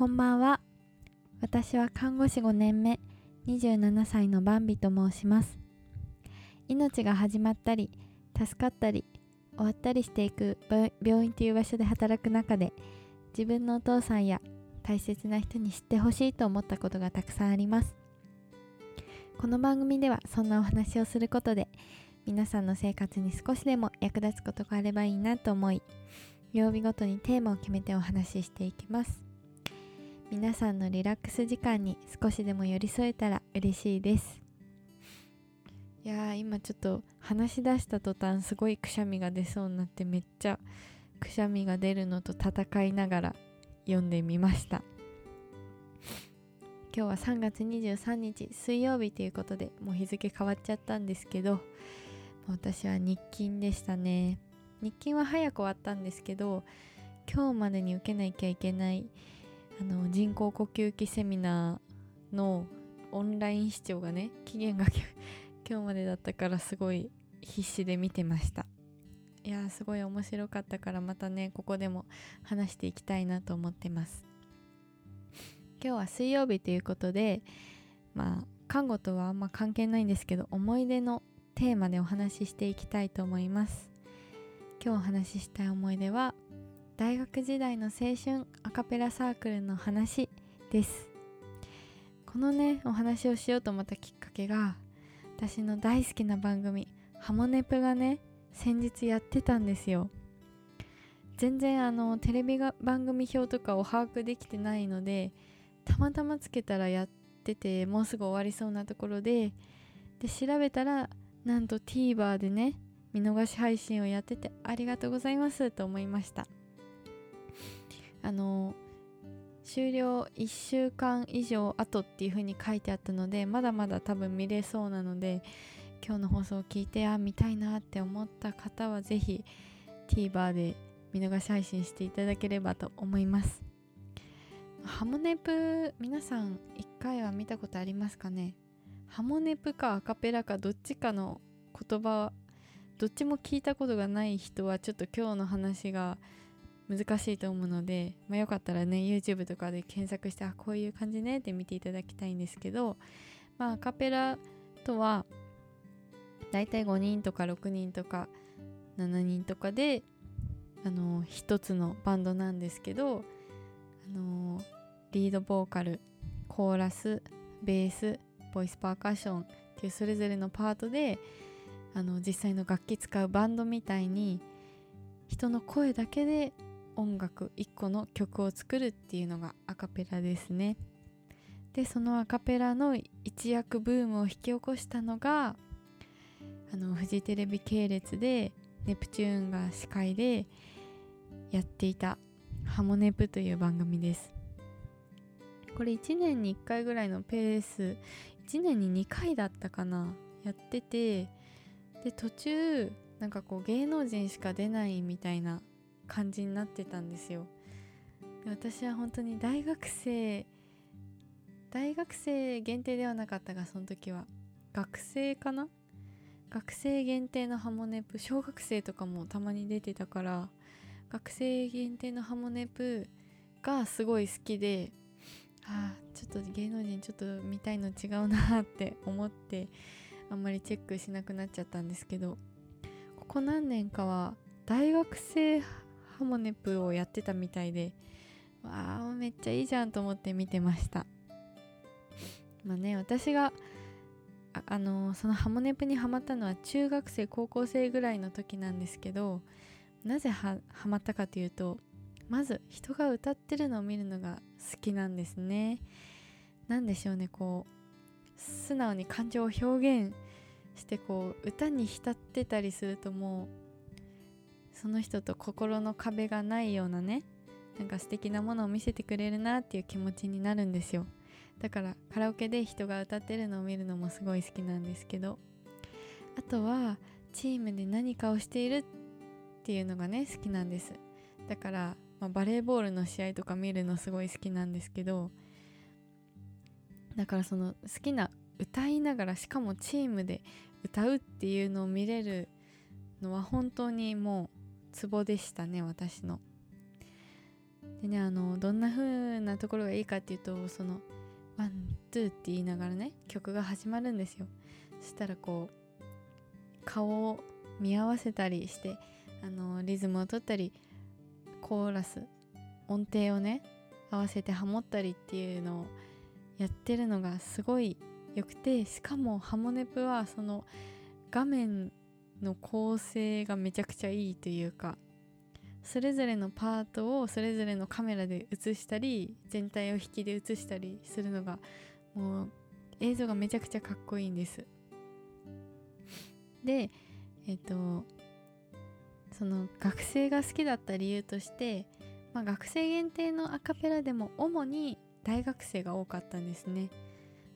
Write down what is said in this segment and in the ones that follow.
こんばんは。私は看護師5年目、27歳のバンビと申します。命が始まったり、助かったり、終わったりしていく病院という場所で働く中で、自分のお父さんや大切な人に知ってほしいと思ったことがたくさんあります。この番組ではそんなお話をすることで、皆さんの生活に少しでも役立つことがあればいいなと思い、曜日ごとにテーマを決めてお話ししていきます。皆さんのリラックス時間に少しでも寄り添えたら嬉しいです。いやー今ちょっと話し出した途端すごいくしゃみが出そうになってめっちゃくしゃみが出るのと戦いながら読んでみました。今日は3月23日水曜日ということでもう日付変わっちゃったんですけど私は日勤でしたね。日勤は早く終わったんですけど今日までに受けなきゃいけないあの人工呼吸器セミナーのオンライン視聴がね期限が今日までだったからすごい必死で見てました。いやすごい面白かったからまたねここでも話していきたいなと思ってます。今日は水曜日ということでまあ看護とはあんま関係ないんですけど思い出のテーマでお話ししていきたいと思います。今日お話ししたい思い出は大学時代の青春アカペラサークルの話です。このねお話をしようと思ったきっかけが私の大好きな番組ハモネプがね先日やってたんですよ。全然あのテレビが番組表とかを把握できてないのでたまたまつけたらやっててもうすぐ終わりそうなところでで調べたらなんと TVer でね見逃し配信をやっててありがとうございますと思いました。あの終了1週間以上後っていう風に書いてあったのでまだまだ多分見れそうなので今日の放送を聞いてあ見たいなって思った方は是非 TVer で見逃し配信していただければと思います。ハモネプ皆さん1回は見たことありますかね？ハモネプかアカペラかどっちかの言葉どっちも聞いたことがない人はちょっと今日の話が難しいと思うので、まあ、よかったらね YouTube とかで検索してあこういう感じねって見ていただきたいんですけどまあアカペラとはだいたい5人とか6人とか7人とかであの一つのバンドなんですけどあのリードボーカルコーラスベースボイスパーカッションっていうそれぞれのパートであの実際の楽器使うバンドみたいに人の声だけで音楽1個の曲を作るっていうのがアカペラですね。でそのアカペラの一躍ブームを引き起こしたのがあのフジテレビ系列でネプチューンが司会でやっていた「ハモネプ」という番組です。これ1年に1回ぐらいのペース1年に2回だったかなやっててで途中なんかこう芸能人しか出ないみたいな感じになってたんですよ。私は本当に大学生大学生限定ではなかったがその時は。学生かな？学生限定のハモネプ小学生とかもたまに出てたから学生限定のハモネプがすごい好きでああちょっと芸能人ちょっと見たいの違うなって思ってあんまりチェックしなくなっちゃったんですけどここ何年かは大学生ハモネプをやってたみたいでわあめっちゃいいじゃんと思って見てました。まあね私がああのそのハモネプにハマったのは中学生高校生ぐらいの時なんですけどなぜハマったかというとまず人が歌ってるのを見るのが好きなんですね。何でしょうねこう素直に感情を表現してこう歌に浸ってたりするともうその人と心の壁がないようなねなんか素敵なものを見せてくれるなっていう気持ちになるんですよ。だからカラオケで人が歌ってるのを見るのもすごい好きなんですけど。あとはチームで何かをしているっていうのがね好きなんです。だから、まあ、バレーボールの試合とか見るのすごい好きなんですけど。だからその好きな歌いながらしかもチームで歌うっていうのを見れるのは本当にもうツボでしたね私の。でねあのどんな風なところがいいかっていうとその「ワン・ツー」って言いながらね曲が始まるんですよ。そしたらこう顔を見合わせたりしてあのリズムを取ったりコーラス音程をね合わせてハモったりっていうのをやってるのがすごい良くてしかもハモネプはその画面の構成がめちゃくちゃいいというかそれぞれのパートをそれぞれのカメラで映したり全体を引きで映したりするのがもう映像がめちゃくちゃかっこいいんです。でえっ、とその学生が好きだった理由として、まあ、学生限定のアカペラでも主に大学生が多かったんですね、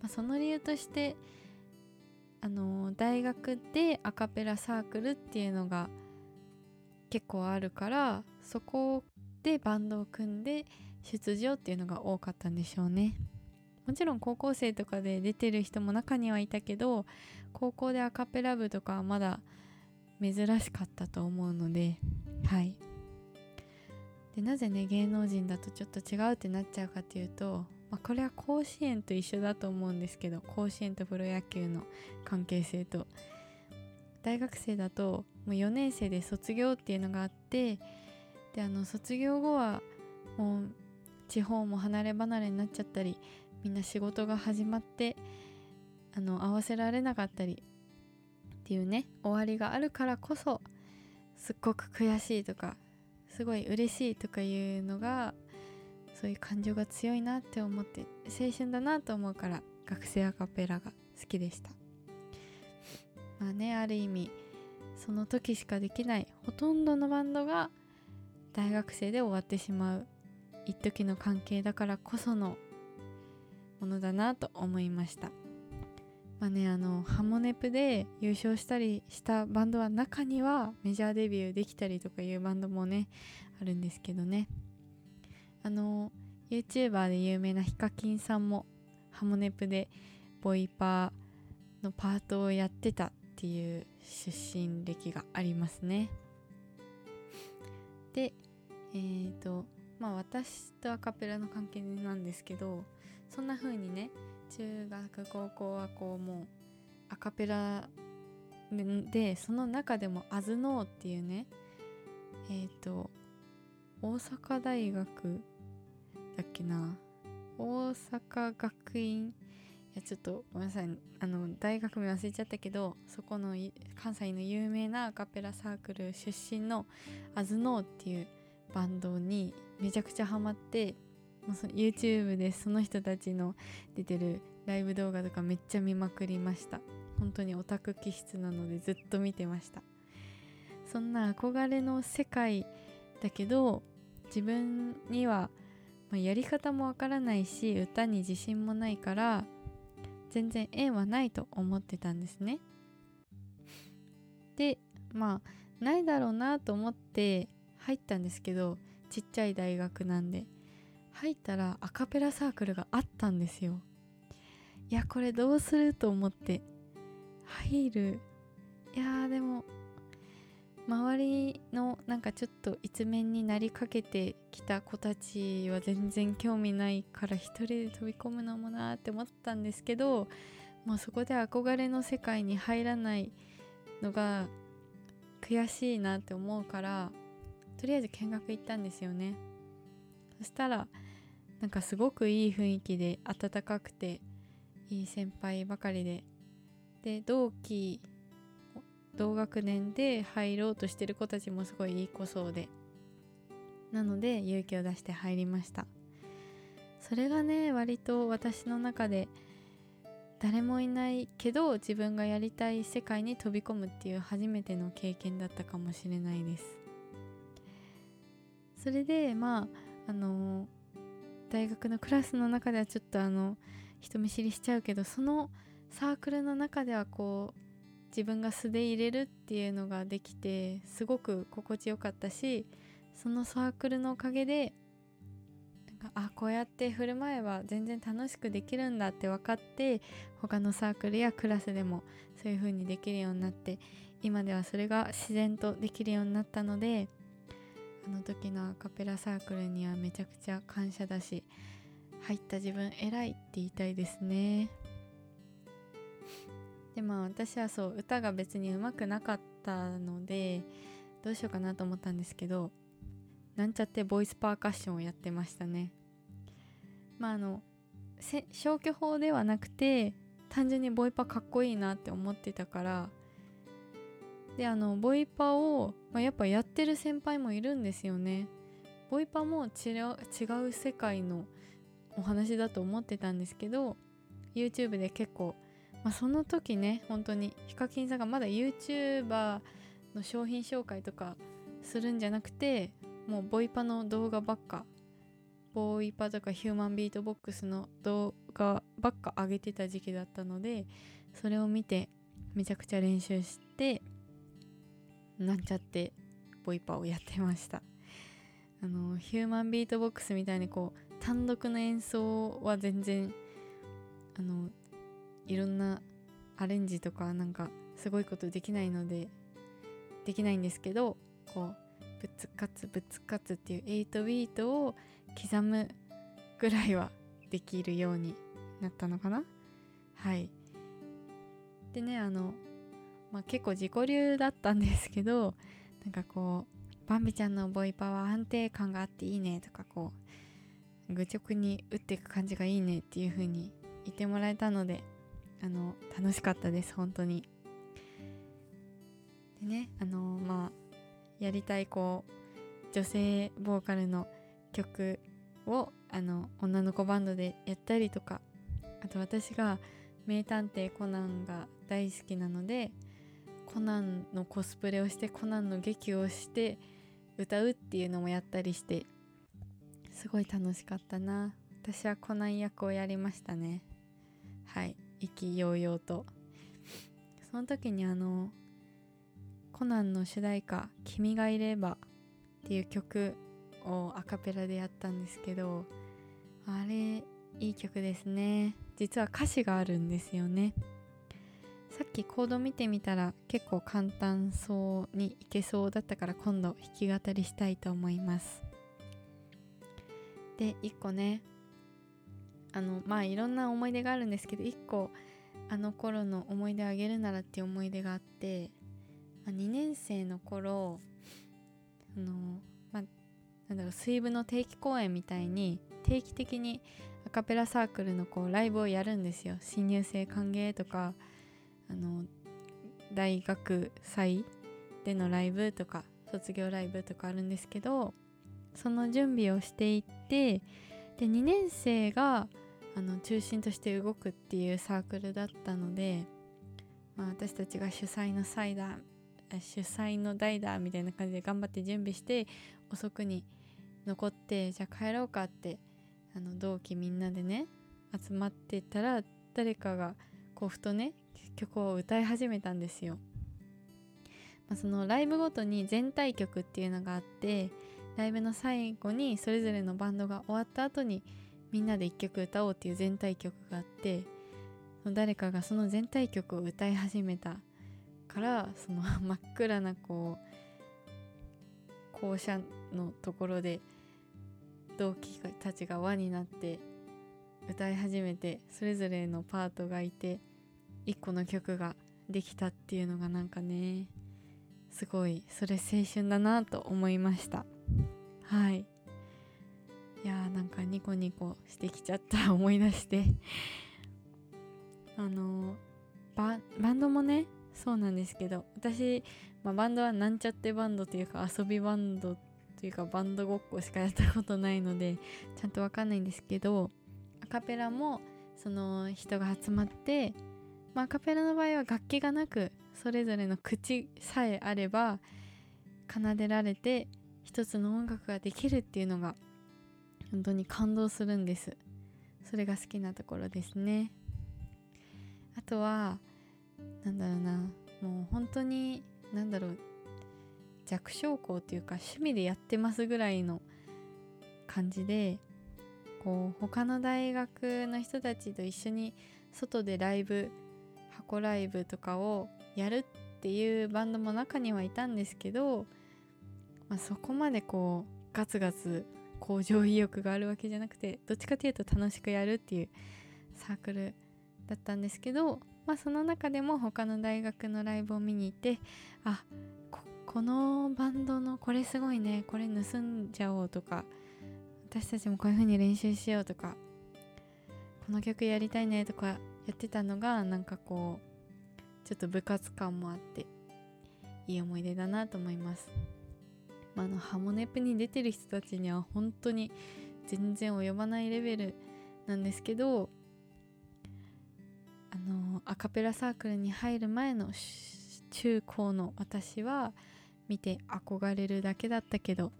まあ、その理由としてあの大学でアカペラサークルっていうのが結構あるからそこでバンドを組んで出場っていうのが多かったんでしょうね。もちろん高校生とかで出てる人も中にはいたけど高校でアカペラ部とかはまだ珍しかったと思うのではい。でなぜね芸能人だとちょっと違うってなっちゃうかっていうと、まあ、これは甲子園と一緒だと思うんですけど甲子園とプロ野球の関係性と。大学生だともう4年生で卒業っていうのがあってであの卒業後はもう地方も離れ離れになっちゃったりみんな仕事が始まってあの合わせられなかったりっていうね終わりがあるからこそすっごく悔しいとかすごい嬉しいとかいうのがそういう感情が強いなって思って青春だなと思うから学生アカペラが好きでした。まあねある意味その時しかできないほとんどのバンドが大学生で終わってしまう一時の関係だからこそのものだなと思いました。まあねあのハモネプで優勝したりしたバンドは中にはメジャーデビューできたりとかいうバンドもねあるんですけどね。あの YouTuber で有名なヒカキンさんもハモネプでボイパーのパートをやってたっていう出身歴がありますね。でえーとまあ私とアカペラの関係なんですけどそんな風にね中学高校はこうもうアカペラでその中でもアズノーっていうねえっ、ー、と大阪大学だっけな。大阪学院。いやちょっとごめんなさい。あの大学名忘れちゃったけどそこの関西の有名なアカペラサークル出身のアズノーっていうバンドにめちゃくちゃハマってもう YouTube でその人たちの出てるライブ動画とかめっちゃ見まくりました。本当にオタク気質なのでずっと見てました。そんな憧れの世界だけど自分には、まあ、やり方もわからないし歌に自信もないから全然縁はないと思ってたんですね。でまあないだろうなと思って入ったんですけどちっちゃい大学なんで入ったらアカペラサークルがあったんですよ。いやこれどうすると思って。入る。いやでも周りのなんかちょっと一面になりかけてきた子たちは全然興味ないから一人で飛び込むのもなーって思ったんですけどもうそこで憧れの世界に入らないのが悔しいなって思うからとりあえず見学行ったんですよね。そしたらなんかすごくいい雰囲気で温かくていい先輩ばかりで。で同期同学年で入ろうとしてる子たちもすごいいい子そうで。なので勇気を出して入りました。それがね割と私の中で誰もいないけど自分がやりたい世界に飛び込むっていう初めての経験だったかもしれないです。それでまああの大学のクラスの中ではちょっとあの人見知りしちゃうけどそのサークルの中ではこう自分が素で入れるっていうのができてすごく心地よかったしそのサークルのおかげでなんかあこうやって振る舞えば全然楽しくできるんだって分かって他のサークルやクラスでもそういう風にできるようになって今ではそれが自然とできるようになったのであの時のアカペラサークルにはめちゃくちゃ感謝だし入った自分偉いって言いたいですね。でまあ私はそう歌が別に上手くなかったのでどうしようかなと思ったんですけどなんちゃってボイスパーカッションをやってましたね。まああの消去法ではなくて単純にボイパかっこいいなって思ってたからであのボイパを、まあ、やっぱやってる先輩もいるんですよね。ボイパも違う違う世界のお話だと思ってたんですけど YouTube で結構、まあ、その時ね本当にヒカキンさんがまだ YouTuber の商品紹介とかするんじゃなくてもうボイパの動画ばっかボイパとかヒューマンビートボックスの動画ばっか上げてた時期だったのでそれを見てめちゃくちゃ練習してなんちゃってボイパをやってました。あのヒューマンビートボックスみたいにこう単独の演奏は全然あのいろんなアレンジとかなんかすごいことできないのでできないんですけどこうぶつかつぶつかつっていう8ビートを刻むぐらいはできるようになったのかな。はい。でねあの、まあ、結構自己流だったんですけどなんかこうバンビちゃんのボイパは安定感があっていいねとかこう愚直に打っていく感じがいいねっていう風に言ってもらえたのであの楽しかったです本当に。でねあのまあやりたいこう女性ボーカルの曲をあの女の子バンドでやったりとかあと私が名探偵コナンが大好きなのでコナンのコスプレをしてコナンの劇をして歌うっていうのもやったりしてすごい楽しかったな。私はコナン役をやりましたね。はい。意気揚々と。その時にあのコナンの主題歌「君がいれば」っていう曲をアカペラでやったんですけどあれいい曲ですね。実は歌詞があるんですよね。さっきコード見てみたら結構簡単そうにいけそうだったから今度弾き語りしたいと思います。で1個ね。あのまあいろんな思い出があるんですけど1個あの頃の思い出あげるならっていう思い出があって2年生の頃あの、まあ、なんだろう水部の定期公演みたいに定期的にアカペラサークルのこうライブをやるんですよ。新入生歓迎とかあの大学祭でのライブとか卒業ライブとかあるんですけどその準備をしていってで2年生があの中心として動くっていうサークルだったので、まあ、私たちが主催のサイダー主催の代だみたいな感じで頑張って準備して遅くに残ってじゃあ帰ろうかってあの同期みんなでね集まってたら誰かがこうふとね曲を歌い始めたんですよ。まあ、そのライブごとに全体曲っていうのがあってライブの最後にそれぞれのバンドが終わった後にみんなで一曲歌おうっていう全体曲があって誰かがその全体曲を歌い始めたからその 真っ暗なこう校舎のところで同期たちが輪になって歌い始めてそれぞれのパートがいて一個の曲ができたっていうのがなんかねすごいそれ青春だなと思いました。はい。いやーなんかニコニコしてきちゃった思い出して。あのバンドもねそうなんですけど私、まあ、バンドはなんちゃってバンドというか遊びバンドというかバンドごっこしかやったことないのでちゃんとわかんないんですけどアカペラもその人が集まって、まあ、アカペラの場合は楽器がなくそれぞれの口さえあれば奏でられて一つの音楽ができるっていうのが本当に感動するんです。それが好きなところですね。あとはなんだろうな。もう本当になんだろう。弱小校っていうか趣味でやってますぐらいの感じでこう他の大学の人たちと一緒に外でライブ箱ライブとかをやるっていうバンドも中にはいたんですけどまあ、そこまでこうガツガツ向上意欲があるわけじゃなくてどっちかというと楽しくやるっていうサークルだったんですけど、まあ、その中でも他の大学のライブを見に行ってあこのバンドのこれすごいねこれ盗んじゃおうとか私たちもこういう風に練習しようとかこの曲やりたいねとかやってたのがなんかこうちょっと部活感もあっていい思い出だなと思います。まあ、あのハモネプに出てる人たちには本当に全然及ばないレベルなんですけどあのアカペラサークルに入る前の中高の私は見て憧れるだけだったけど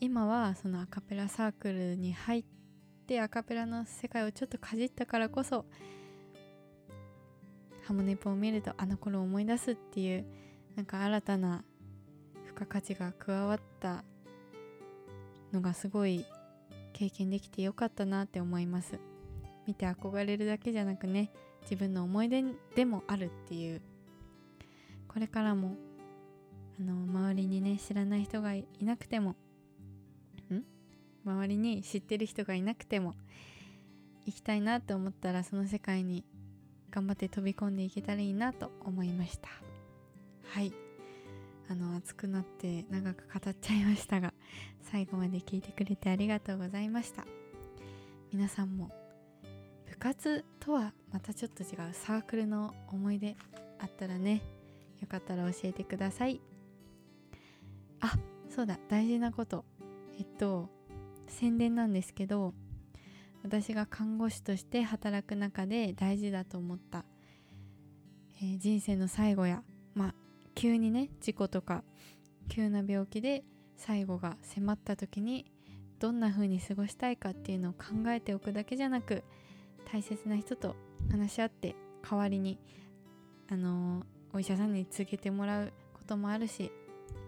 今はそのアカペラサークルに入ってアカペラの世界をちょっとかじったからこそハモネプを見るとあの頃を思い出すっていうなんか新たな付加価値が加わったのがすごい経験できてよかったなって思います。見て憧れるだけじゃなくね自分の思い出でもあるっていう。これからもあの周りにね知らない人がいなくてもん？周りに知ってる人がいなくても行きたいなと思ったらその世界に頑張って飛び込んでいけたらいいなと思いました。はい。あの熱くなって長く語っちゃいましたが最後まで聞いてくれてありがとうございました。皆さんも部活とはまたちょっと違うサークルの思い出あったらねよかったら教えてください。あそうだ大事なこと。えっと宣伝なんですけど私が看護師として働く中で大事だと思った、えー、人生の最後や急にね事故とか急な病気で最後が迫った時にどんな風に過ごしたいかっていうのを考えておくだけじゃなく大切な人と話し合って代わりにあのお医者さんに告げてもらうこともあるし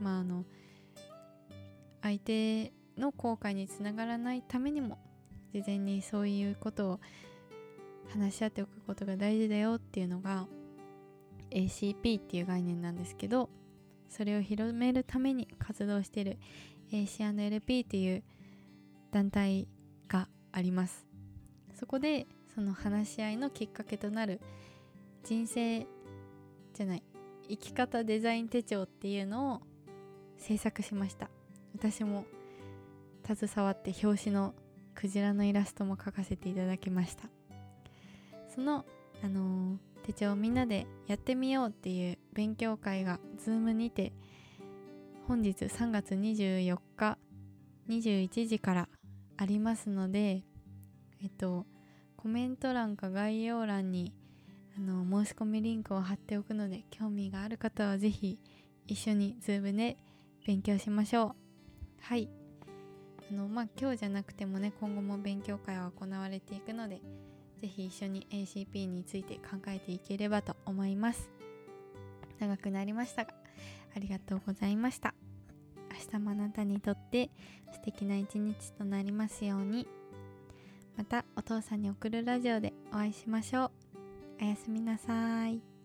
まああの相手の後悔につながらないためにも事前にそういうことを話し合っておくことが大事だよっていうのが ACP っていう概念なんですけどそれを広めるために活動している AC&LP っていう団体があります。そこでその話し合いのきっかけとなる人生じゃない生き方デザイン手帳っていうのを制作しました。私も携わって表紙のクジラのイラストも描かせていただきました。そのあのー手帳をみんなでやってみようっていう勉強会が Zoom にて本日3月24日21時からありますのでえっとコメント欄か概要欄にあの申し込みリンクを貼っておくので興味がある方は是非一緒に Zoom で勉強しましょう。はい。あのまあ今日じゃなくてもね今後も勉強会は行われていくのでぜひ一緒に ACP について考えていければと思います。長くなりましたがありがとうございました。明日もあなたにとって素敵な一日となりますように。またお父さんに送るラジオでお会いしましょう。おやすみなさい。